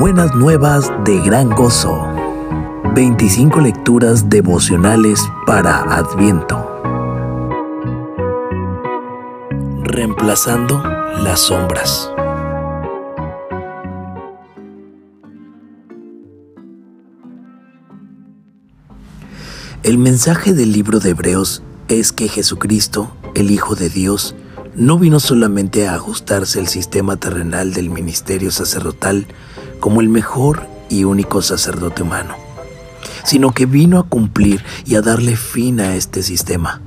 buenas nuevas de gran gozo. 25 lecturas devocionales para Adviento. Reemplazando las sombras. El mensaje del libro de Hebreos es que Jesucristo, el Hijo de Dios, no vino solamente a ajustarse al sistema terrenal del ministerio sacerdotal como el mejor y único sacerdote humano, sino que vino a cumplir y a darle fin a este sistema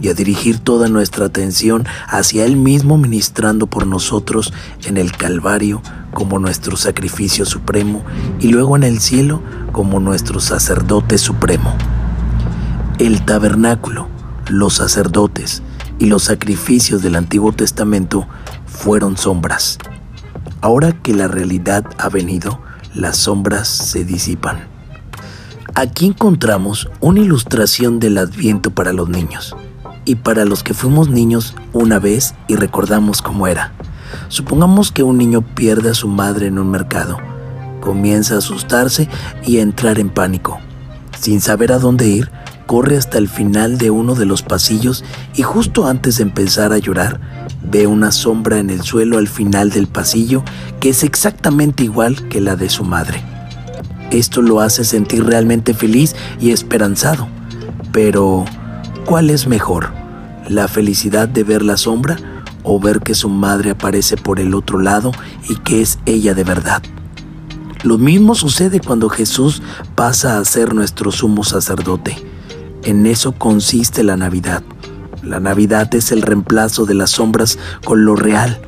y a dirigir toda nuestra atención hacia Él mismo ministrando por nosotros en el Calvario como nuestro sacrificio supremo y luego en el cielo como nuestro sacerdote supremo. El tabernáculo, los sacerdotes, y los sacrificios del Antiguo Testamento fueron sombras. Ahora que la realidad ha venido, las sombras se disipan. Aquí encontramos una ilustración del adviento para los niños y para los que fuimos niños una vez y recordamos cómo era. Supongamos que un niño pierde a su madre en un mercado, comienza a asustarse y a entrar en pánico. Sin saber a dónde ir, corre hasta el final de uno de los pasillos y justo antes de empezar a llorar, ve una sombra en el suelo al final del pasillo que es exactamente igual que la de su madre. Esto lo hace sentir realmente feliz y esperanzado. Pero, ¿cuál es mejor? ¿La felicidad de ver la sombra o ver que su madre aparece por el otro lado y que es ella de verdad? Lo mismo sucede cuando Jesús pasa a ser nuestro sumo sacerdote en eso consiste la Navidad. La Navidad es el reemplazo de las sombras con lo real.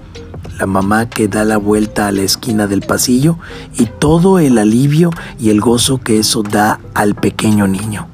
La mamá que da la vuelta a la esquina del pasillo y todo el alivio y el gozo que eso da al pequeño niño.